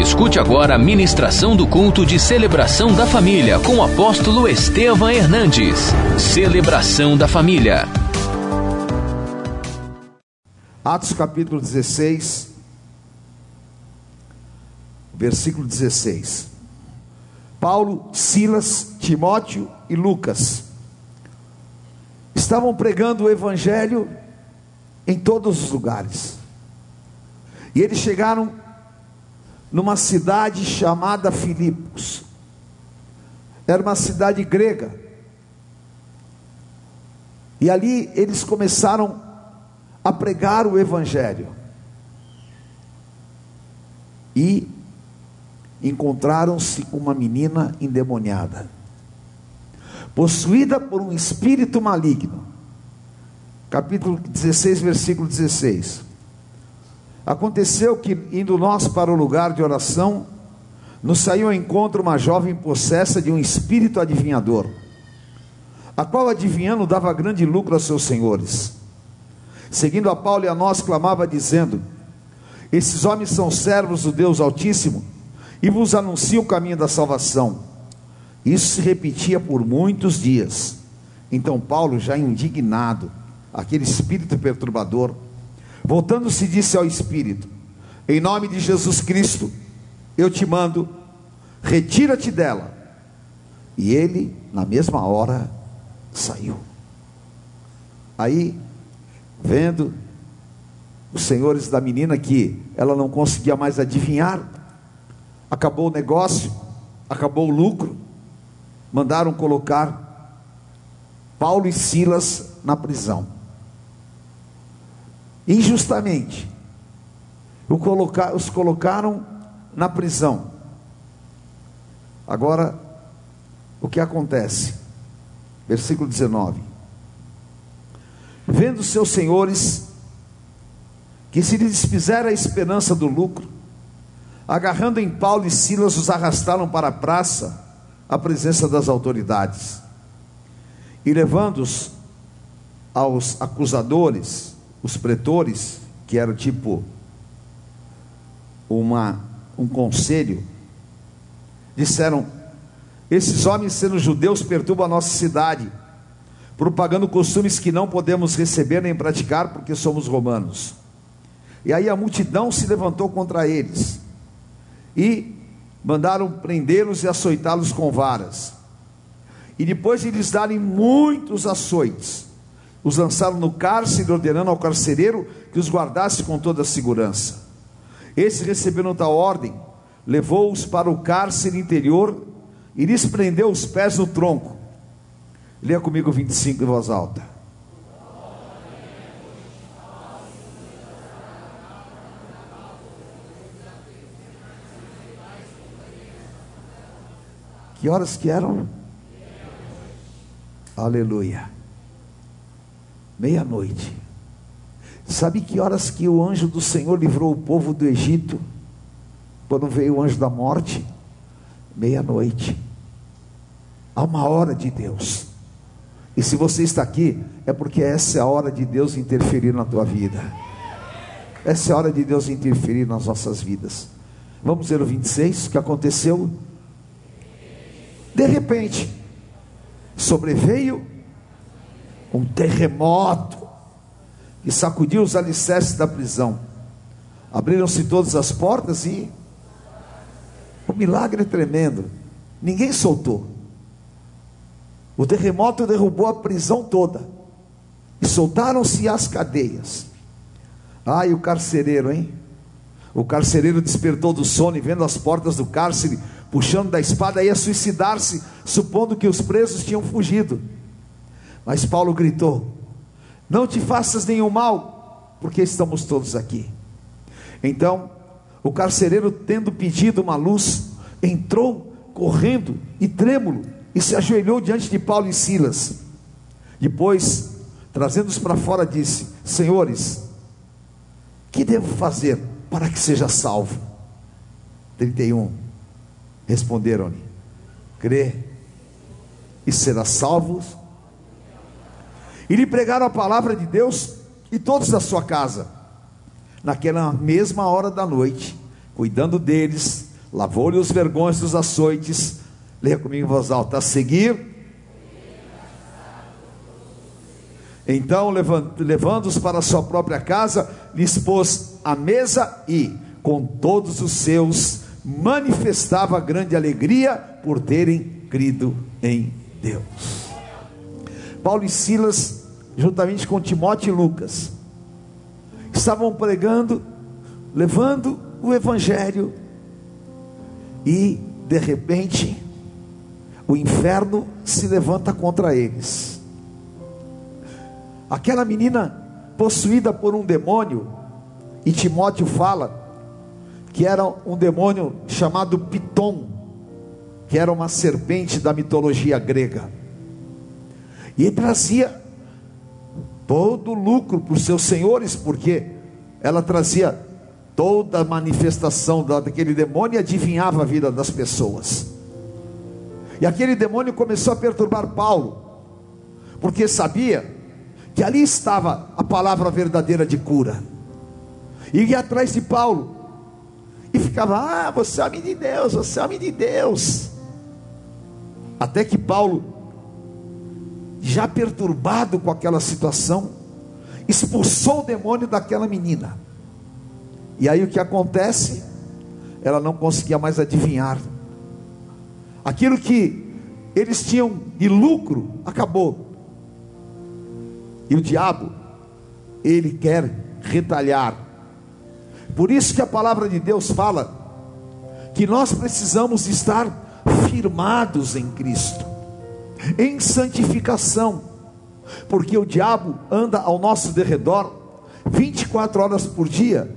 Escute agora a ministração do culto de celebração da família com o apóstolo Estevam Hernandes. Celebração da família. Atos capítulo 16, versículo 16. Paulo, Silas, Timóteo e Lucas estavam pregando o evangelho em todos os lugares. E eles chegaram numa cidade chamada Filipos. Era uma cidade grega. E ali eles começaram a pregar o Evangelho. E encontraram-se com uma menina endemoniada, possuída por um espírito maligno. Capítulo 16, versículo 16. Aconteceu que, indo nós para o lugar de oração, nos saiu ao encontro uma jovem possessa de um espírito adivinhador, a qual adivinhando dava grande lucro aos seus senhores. Seguindo a Paulo e a nós, clamava dizendo: Esses homens são servos do Deus Altíssimo e vos anunciam o caminho da salvação. Isso se repetia por muitos dias. Então Paulo, já indignado, aquele espírito perturbador, Voltando-se, disse ao Espírito: Em nome de Jesus Cristo, eu te mando, retira-te dela. E ele, na mesma hora, saiu. Aí, vendo os senhores da menina que ela não conseguia mais adivinhar, acabou o negócio, acabou o lucro, mandaram colocar Paulo e Silas na prisão injustamente. Os colocaram na prisão. Agora, o que acontece? Versículo 19: Vendo seus senhores que se lhes fizera a esperança do lucro, agarrando em Paulo e Silas, os arrastaram para a praça, à presença das autoridades, e levando-os aos acusadores, os pretores, que era tipo uma, um conselho, disseram: Esses homens, sendo judeus, perturbam a nossa cidade, propagando costumes que não podemos receber nem praticar, porque somos romanos. E aí a multidão se levantou contra eles e mandaram prendê-los e açoitá-los com varas. E depois de lhes darem muitos açoites, os lançaram no cárcere, ordenando ao carcereiro que os guardasse com toda a segurança. Esse, recebendo tal ordem, levou-os para o cárcere interior e lhes prendeu os pés no tronco. Leia comigo 25 em voz alta. Que horas que eram? Aleluia meia-noite. Sabe que horas que o anjo do Senhor livrou o povo do Egito? Quando veio o anjo da morte? Meia-noite. Há uma hora de Deus. E se você está aqui, é porque essa é a hora de Deus interferir na tua vida. Essa é a hora de Deus interferir nas nossas vidas. Vamos ver o 26, o que aconteceu? De repente, sobreveio um terremoto que sacudiu os alicerces da prisão. Abriram-se todas as portas e o milagre é tremendo. Ninguém soltou. O terremoto derrubou a prisão toda. E soltaram-se as cadeias. Ai, o carcereiro, hein? O carcereiro despertou do sono e vendo as portas do cárcere, puxando da espada, ia suicidar-se, supondo que os presos tinham fugido. Mas Paulo gritou: Não te faças nenhum mal, porque estamos todos aqui. Então, o carcereiro, tendo pedido uma luz, entrou correndo e trêmulo e se ajoelhou diante de Paulo e Silas. Depois, trazendo-os para fora, disse: Senhores, que devo fazer para que seja salvo? 31. Responderam-lhe: Crê e será salvo e lhe pregaram a palavra de Deus e todos da sua casa. Naquela mesma hora da noite, cuidando deles, lavou-lhe os vergões dos açoites. Leia comigo em voz alta. A seguir. Então, levando-os para a sua própria casa, lhes pôs a mesa e, com todos os seus, manifestava grande alegria por terem crido em Deus. Paulo e Silas, juntamente com Timóteo e Lucas, estavam pregando, levando o evangelho e de repente o inferno se levanta contra eles. Aquela menina possuída por um demônio, e Timóteo fala que era um demônio chamado Piton, que era uma serpente da mitologia grega. E trazia todo lucro para os seus senhores, porque ela trazia toda a manifestação daquele demônio e adivinhava a vida das pessoas. E aquele demônio começou a perturbar Paulo, porque sabia que ali estava a palavra verdadeira de cura. E ia atrás de Paulo, e ficava: Ah, você é homem de Deus, você é homem de Deus. Até que Paulo, já perturbado com aquela situação, expulsou o demônio daquela menina. E aí o que acontece? Ela não conseguia mais adivinhar. Aquilo que eles tinham de lucro acabou. E o diabo, ele quer retalhar. Por isso que a palavra de Deus fala que nós precisamos estar firmados em Cristo, em santificação, porque o diabo anda ao nosso derredor 24 horas por dia,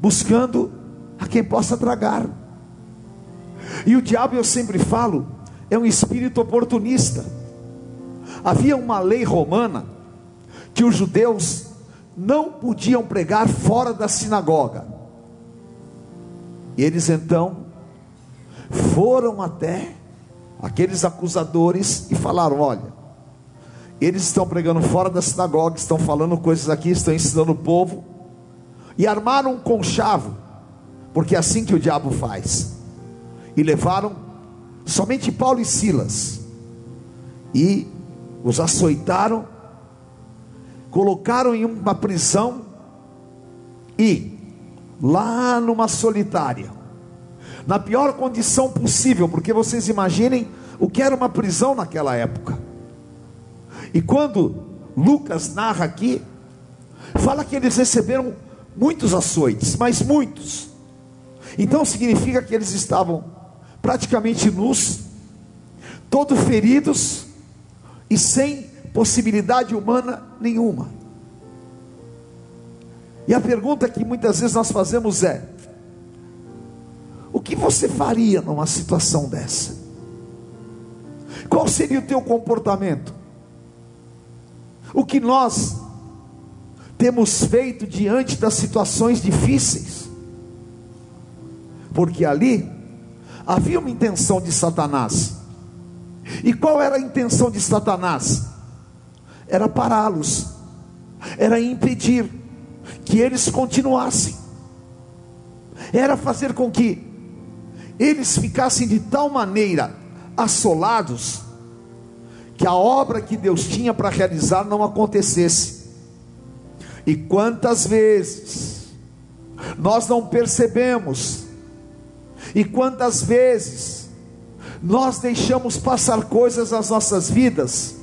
buscando a quem possa tragar. E o diabo, eu sempre falo, é um espírito oportunista. Havia uma lei romana que os judeus não podiam pregar fora da sinagoga. E eles então foram até aqueles acusadores e falaram: Olha, eles estão pregando fora da sinagoga, estão falando coisas aqui, estão ensinando o povo, e armaram um conchavo, porque é assim que o diabo faz, e levaram somente Paulo e Silas, e os açoitaram, colocaram em uma prisão, e lá numa solitária, na pior condição possível, porque vocês imaginem o que era uma prisão naquela época. E quando Lucas narra aqui, fala que eles receberam muitos açoites, mas muitos. Então significa que eles estavam praticamente nus, todos feridos e sem possibilidade humana nenhuma. E a pergunta que muitas vezes nós fazemos é: que você faria numa situação dessa? Qual seria o teu comportamento? O que nós temos feito diante das situações difíceis? Porque ali havia uma intenção de Satanás. E qual era a intenção de Satanás? Era pará-los, era impedir que eles continuassem, era fazer com que eles ficassem de tal maneira assolados, que a obra que Deus tinha para realizar não acontecesse. E quantas vezes nós não percebemos, e quantas vezes nós deixamos passar coisas nas nossas vidas,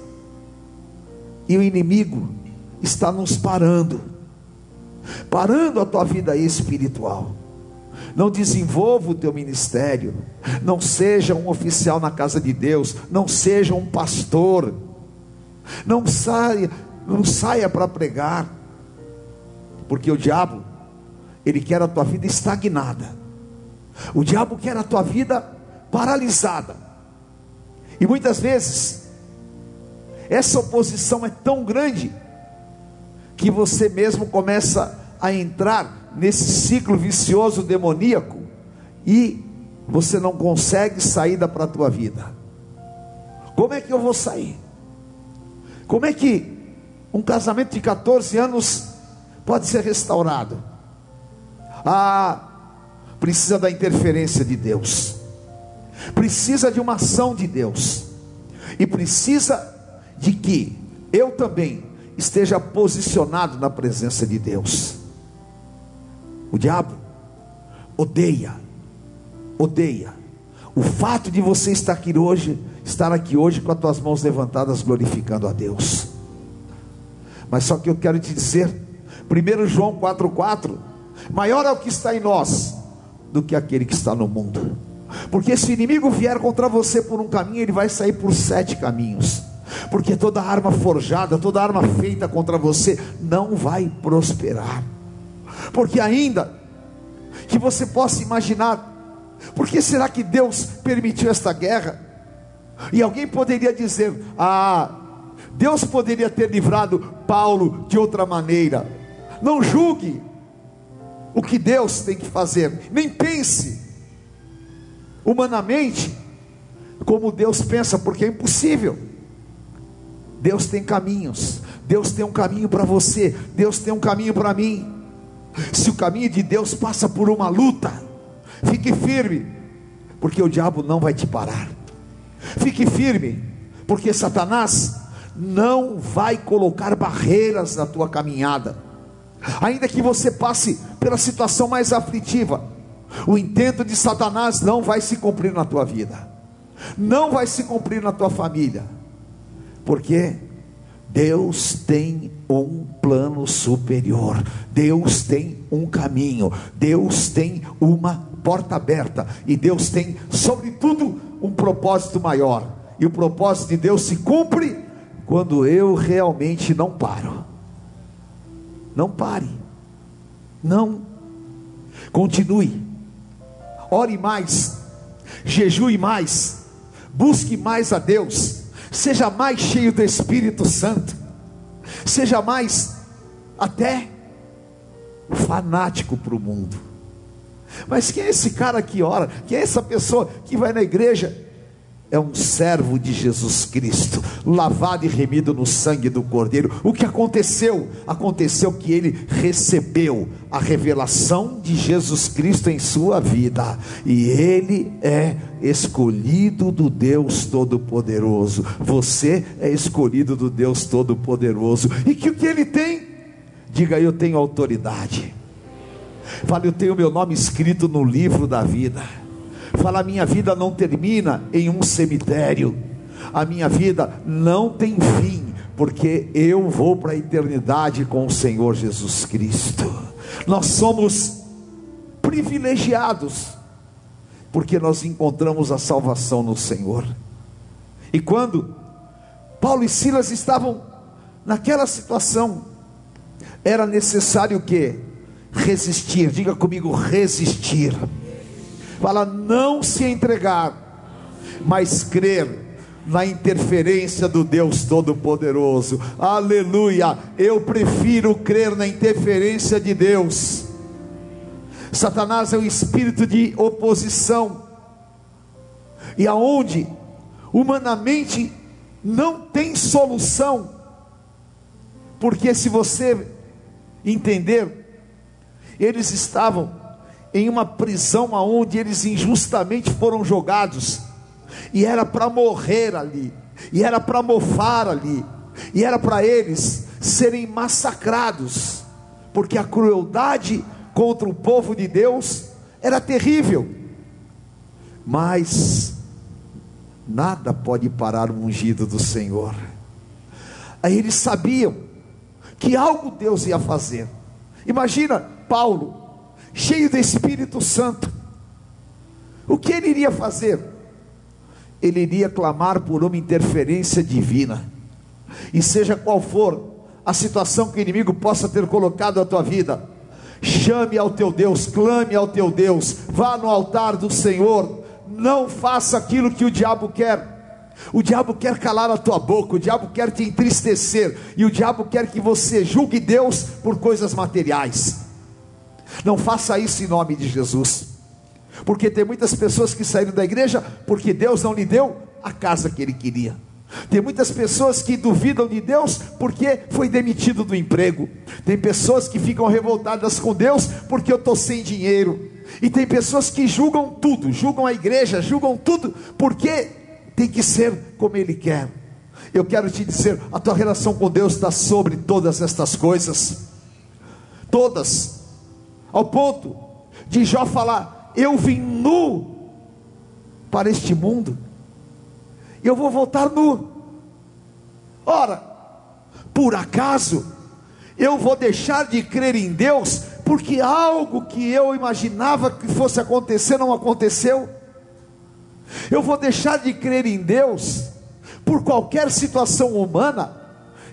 e o inimigo está nos parando parando a tua vida espiritual. Não desenvolva o teu ministério, não seja um oficial na casa de Deus, não seja um pastor, não saia, não saia para pregar, porque o diabo, ele quer a tua vida estagnada, o diabo quer a tua vida paralisada, e muitas vezes, essa oposição é tão grande, que você mesmo começa a entrar nesse ciclo vicioso demoníaco e você não consegue saída para a tua vida. Como é que eu vou sair? Como é que um casamento de 14 anos pode ser restaurado? Ah, precisa da interferência de Deus, precisa de uma ação de Deus, e precisa de que eu também esteja posicionado na presença de Deus. O diabo odeia, odeia o fato de você estar aqui hoje, estar aqui hoje com as tuas mãos levantadas glorificando a Deus. Mas só que eu quero te dizer, 1 João 4,4: maior é o que está em nós do que aquele que está no mundo. Porque se o inimigo vier contra você por um caminho, ele vai sair por sete caminhos. Porque toda arma forjada, toda arma feita contra você não vai prosperar. Porque ainda que você possa imaginar, por que será que Deus permitiu esta guerra? E alguém poderia dizer: "Ah, Deus poderia ter livrado Paulo de outra maneira". Não julgue o que Deus tem que fazer, nem pense humanamente como Deus pensa, porque é impossível. Deus tem caminhos, Deus tem um caminho para você, Deus tem um caminho para mim. Se o caminho de Deus passa por uma luta, fique firme, porque o diabo não vai te parar. Fique firme, porque Satanás não vai colocar barreiras na tua caminhada. Ainda que você passe pela situação mais aflitiva, o intento de Satanás não vai se cumprir na tua vida, não vai se cumprir na tua família, porque Deus tem um plano superior, Deus tem um caminho, Deus tem uma porta aberta, e Deus tem, sobretudo, um propósito maior, e o propósito de Deus se cumpre quando eu realmente não paro. Não pare, não, continue, ore mais, jejue mais, busque mais a Deus, seja mais cheio do Espírito Santo, seja mais até fanático para o mundo. Mas quem é esse cara que ora? Quem é essa pessoa que vai na igreja? É um servo de Jesus Cristo, lavado e remido no sangue do Cordeiro. O que aconteceu? Aconteceu que ele recebeu a revelação de Jesus Cristo em sua vida, e ele é escolhido do Deus Todo-Poderoso. Você é escolhido do Deus Todo-Poderoso, e que o que ele tem? Diga, eu tenho autoridade. Fale, eu tenho meu nome escrito no livro da vida Fala, minha vida não termina em um cemitério. A minha vida não tem fim, porque eu vou para a eternidade com o Senhor Jesus Cristo. Nós somos privilegiados, porque nós encontramos a salvação no Senhor. E quando Paulo e Silas estavam naquela situação, era necessário que resistir, diga comigo, resistir Fala, não se entregar, mas crer na interferência do Deus Todo-Poderoso. Aleluia! Eu prefiro crer na interferência de Deus. Satanás é o espírito de oposição, e aonde humanamente não tem solução, porque se você entender, eles estavam em uma prisão aonde eles injustamente foram jogados, e era para morrer ali, e era para mofar ali, e era para eles serem massacrados, porque a crueldade contra o povo de Deus era terrível. Mas nada pode parar o ungido do Senhor. Aí eles sabiam que algo Deus ia fazer. Imagina Paulo cheio do Espírito Santo. O que ele iria fazer? Ele iria clamar por uma interferência divina. E seja qual for a situação que o inimigo possa ter colocado à tua vida, chame ao teu Deus, clame ao teu Deus, vá no altar do Senhor, não faça aquilo que o diabo quer. O diabo quer calar a tua boca, o diabo quer te entristecer, e o diabo quer que você julgue Deus por coisas materiais. Não faça isso em nome de Jesus. Porque tem muitas pessoas que saíram da igreja porque Deus não lhe deu a casa que ele queria. Tem muitas pessoas que duvidam de Deus porque foi demitido do emprego. Tem pessoas que ficam revoltadas com Deus porque eu estou sem dinheiro. E tem pessoas que julgam tudo, julgam a igreja, julgam tudo, porque tem que ser como Ele quer. Eu quero te dizer: a tua relação com Deus está sobre todas estas coisas, todas, ao ponto de Jó falar: Eu vim nu para este mundo, e eu vou voltar nu. Ora, por acaso eu vou deixar de crer em Deus porque algo que eu imaginava que fosse acontecer não aconteceu? Eu vou deixar de crer em Deus por qualquer situação humana?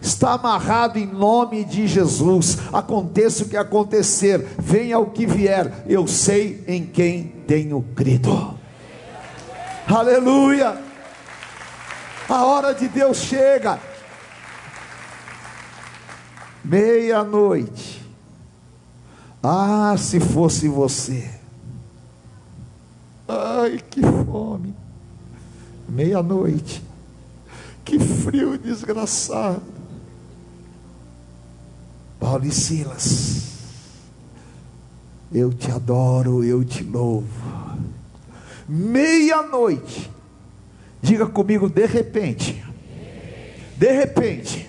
Está amarrado em nome de Jesus. Aconteça o que acontecer, venha o que vier, eu sei em quem tenho crido. Aleluia! A hora de Deus chega meia-noite. Ah, se fosse você. Ai, que fome. Meia-noite. Que frio desgraçado. Paulo e Silas. Eu te adoro, eu te louvo. Meia-noite. Diga comigo de repente. De repente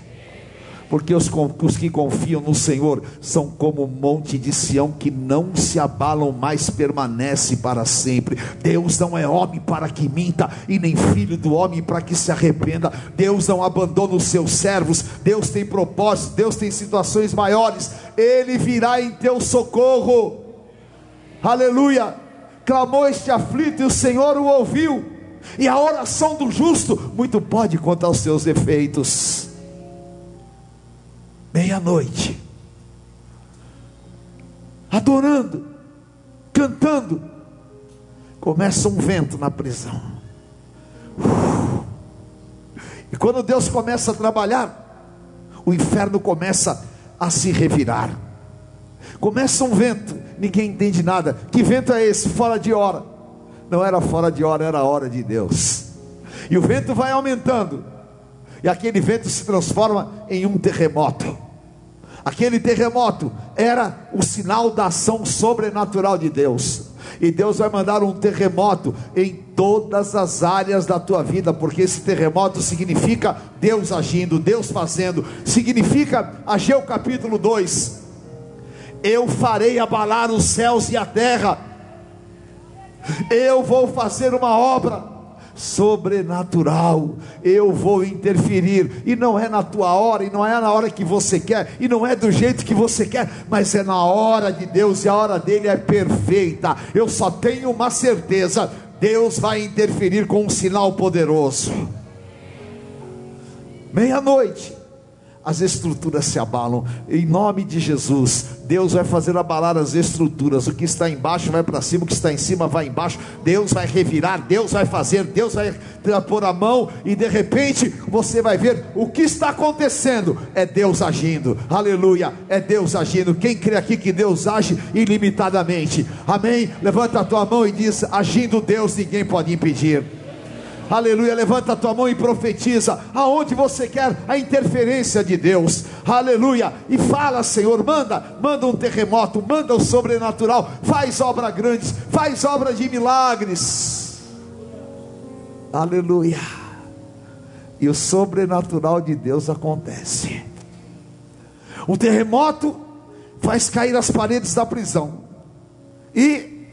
porque os, os, que confiam no Senhor são como o monte de Sião que não se abalam, mas permanece para sempre. Deus não é homem para que minta, e nem filho do homem para que se arrependa. Deus não abandona os seus servos, Deus tem propósitos, Deus tem situações maiores, Ele virá em teu socorro. Aleluia! Clamou este aflito e o Senhor o ouviu. E a oração do justo muito pode contar os seus efeitos meia-noite, adorando, cantando, começa um vento na prisão. E quando Deus começa a trabalhar, o inferno começa a se revirar. Começa um vento, ninguém entende nada. Que vento é esse? Fora de hora. Não era fora de hora, era a hora de Deus. E o vento vai aumentando e aquele vento se transforma em um terremoto. Aquele terremoto era o sinal da ação sobrenatural de Deus. E Deus vai mandar um terremoto em todas as áreas da tua vida, porque esse terremoto significa Deus agindo, Deus fazendo, significa Ageu capítulo 2. Eu farei abalar os céus e a terra. Eu vou fazer uma obra sobrenatural. Eu vou interferir, e não é na tua hora, e não é na hora que você quer, e não é do jeito que você quer, mas é na hora de Deus, e a hora dele é perfeita. Eu só tenho uma certeza: Deus vai interferir com um sinal poderoso. Meia-noite, as estruturas se abalam. Em nome de Jesus, Deus vai fazer abalar as estruturas. O que está embaixo vai para cima, o que está em cima vai embaixo. Deus vai revirar, Deus vai fazer, Deus vai pôr a mão e de repente você vai ver o que está acontecendo. É Deus agindo. Aleluia. É Deus agindo. Quem crê aqui que Deus age ilimitadamente? Amém. Levanta a tua mão e diz: agindo Deus, ninguém pode impedir. Aleluia. Levanta a tua mão e profetiza aonde você quer a interferência de Deus. Aleluia. E fala, Senhor, manda, manda um terremoto, manda o sobrenatural, faz obra grandes, faz obra de milagres. Aleluia. E o sobrenatural de Deus acontece. O terremoto faz cair as paredes da prisão. E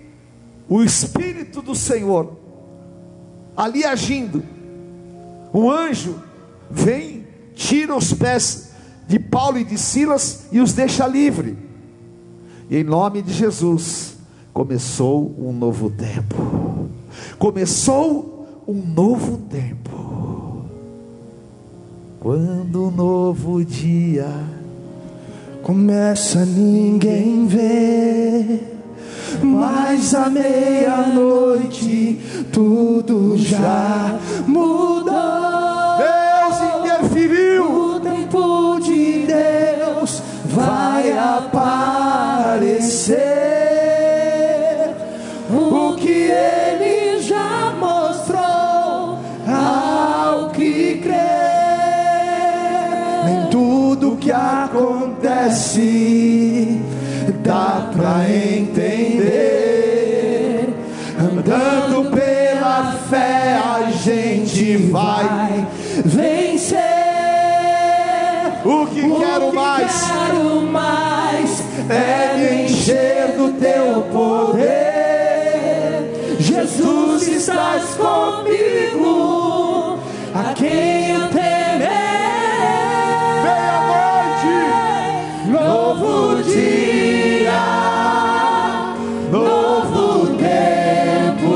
o Espírito do Senhor ali agindo. Um anjo vem, tira os pés de Paulo e de Silas e os deixa livre. E em nome de Jesus começou um novo tempo. Começou um novo tempo. Quando um novo dia começa, ninguém vê mas à meia-noite tudo já mudou. Deus interferiu. O tempo de Deus vai aparecer. Quero que mais quero mais é me encher do teu poder. Jesus, estás comigo, a quem eu temer. Meia-noite, Novo dia, novo tempo.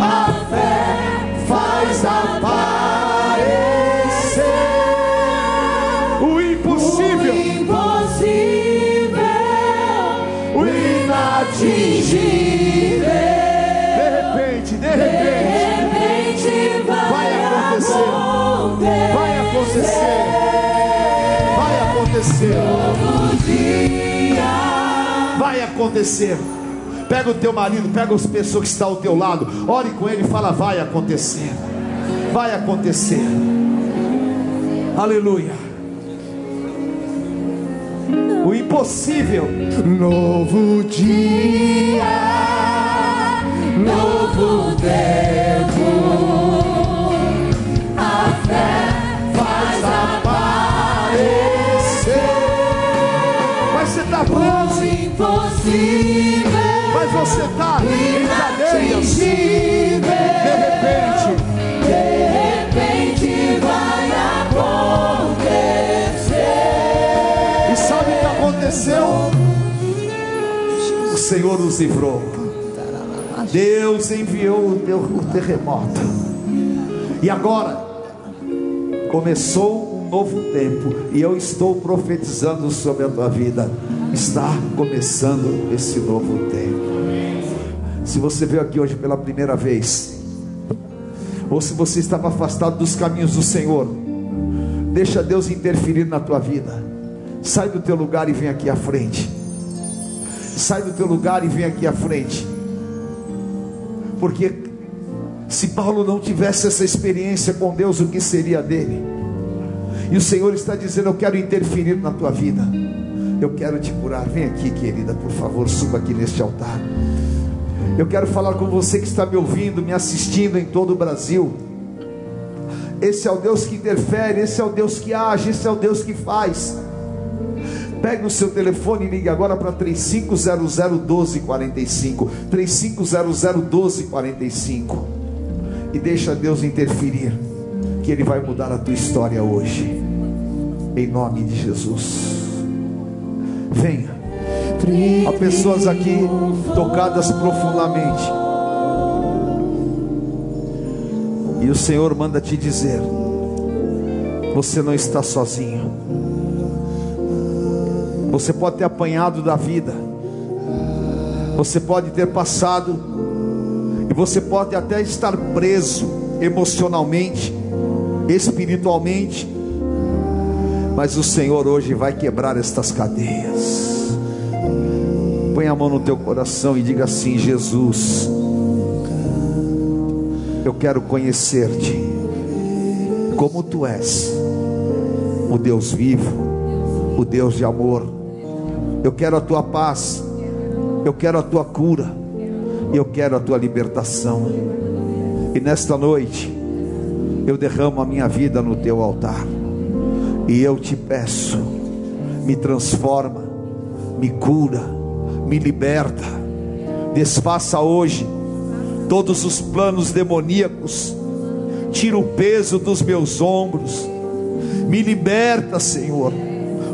A fé faz aparecer acontecer. Pega o teu marido, pega as pessoas que estão ao teu lado, ore com ele e fala: vai acontecer, vai acontecer. Aleluia. O impossível, Novo dia, novo tempo. Você está preso, impossível. mas você está em cadeias. De repente, De repente vai acontecer. E sabe o que aconteceu? O Senhor nos livrou. Deus enviou o, teu, o terremoto. E agora começou novo tempo. E eu estou profetizando sobre a tua vida. Está começando esse novo tempo. Se você veio aqui hoje pela primeira vez, ou se você estava afastado dos caminhos do Senhor, deixa Deus interferir na tua vida. Sai do teu lugar e vem aqui à frente. Sai do teu lugar e vem aqui à frente. Porque se Paulo não tivesse essa experiência com Deus, o que seria dele? E o Senhor está dizendo: Eu quero interferir na tua vida. Eu quero te curar. Vem aqui, querida, por favor, suba aqui neste altar. Eu quero falar com você que está me ouvindo, me assistindo em todo o Brasil. Esse é o Deus que interfere, esse é o Deus que age, esse é o Deus que faz. Pegue o seu telefone e ligue agora para 3500 1245. 3500 1245. E deixa Deus interferir, que Ele vai mudar a tua história hoje. Em nome de Jesus. Venha. Há pessoas aqui tocadas profundamente. E o Senhor manda te dizer: você não está sozinho. Você pode ter apanhado da vida. Você pode ter passado. E você pode até estar preso emocionalmente, espiritualmente. Mas o Senhor hoje vai quebrar estas cadeias. Põe a mão no teu coração e diga assim: Jesus, eu quero conhecer-te como tu és, o Deus vivo, o Deus de amor. Eu quero a tua paz, eu quero a tua cura, eu quero a tua libertação. E nesta noite, eu derramo a minha vida no teu altar, e eu te peço, me transforma, me cura, me liberta, desfaça hoje todos os planos demoníacos, tira o peso dos meus ombros, me liberta, Senhor,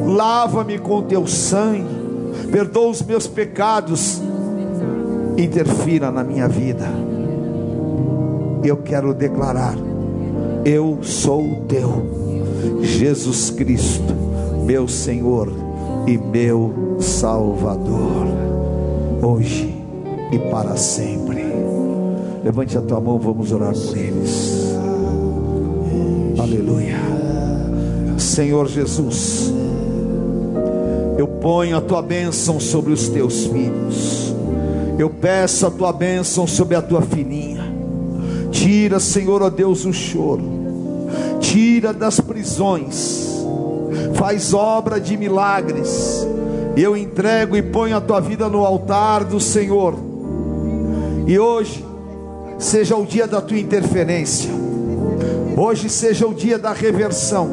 lava-me com teu sangue, perdoa os meus pecados, interfira na minha vida. Eu quero declarar: eu sou teu, Jesus Cristo, meu Senhor e meu Salvador, hoje e para sempre. Levante a tua mão, vamos orar por eles. Aleluia. Senhor Jesus, eu ponho a tua bênção sobre os teus filhos. Eu peço a tua bênção sobre a tua filhinha. Tira, Senhor, ó Deus, o choro. Tira das prisões. Faz obra de milagres. Eu entrego e ponho a tua vida no altar do Senhor. E hoje seja o dia da tua interferência. Hoje seja o dia da reversão.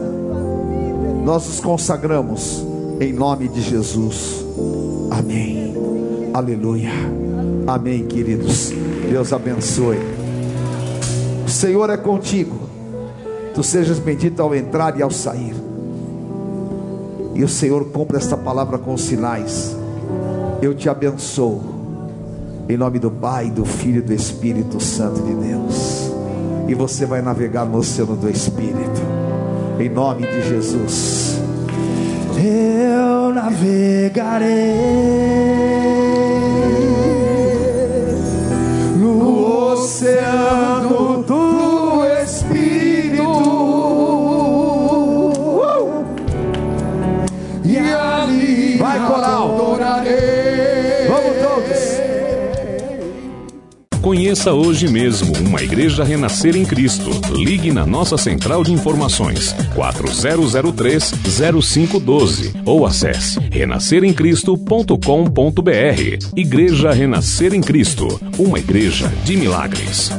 Nós nos consagramos em nome de Jesus. Amém. Aleluia. Amém, queridos. Deus abençoe. Senhor é contigo. Tu sejas bendito ao entrar e ao sair. E o Senhor cumpre esta palavra com sinais. Eu te abençoo. Em nome do Pai, do Filho e do Espírito Santo de Deus. E você vai navegar no oceano do Espírito. Em nome de Jesus. Eu navegarei Conheça hoje mesmo uma igreja renascer em Cristo. Ligue na nossa central de informações 4003-0512 ou acesse renasceremcristo.com.br. Igreja Renascer em Cristo, uma igreja de milagres.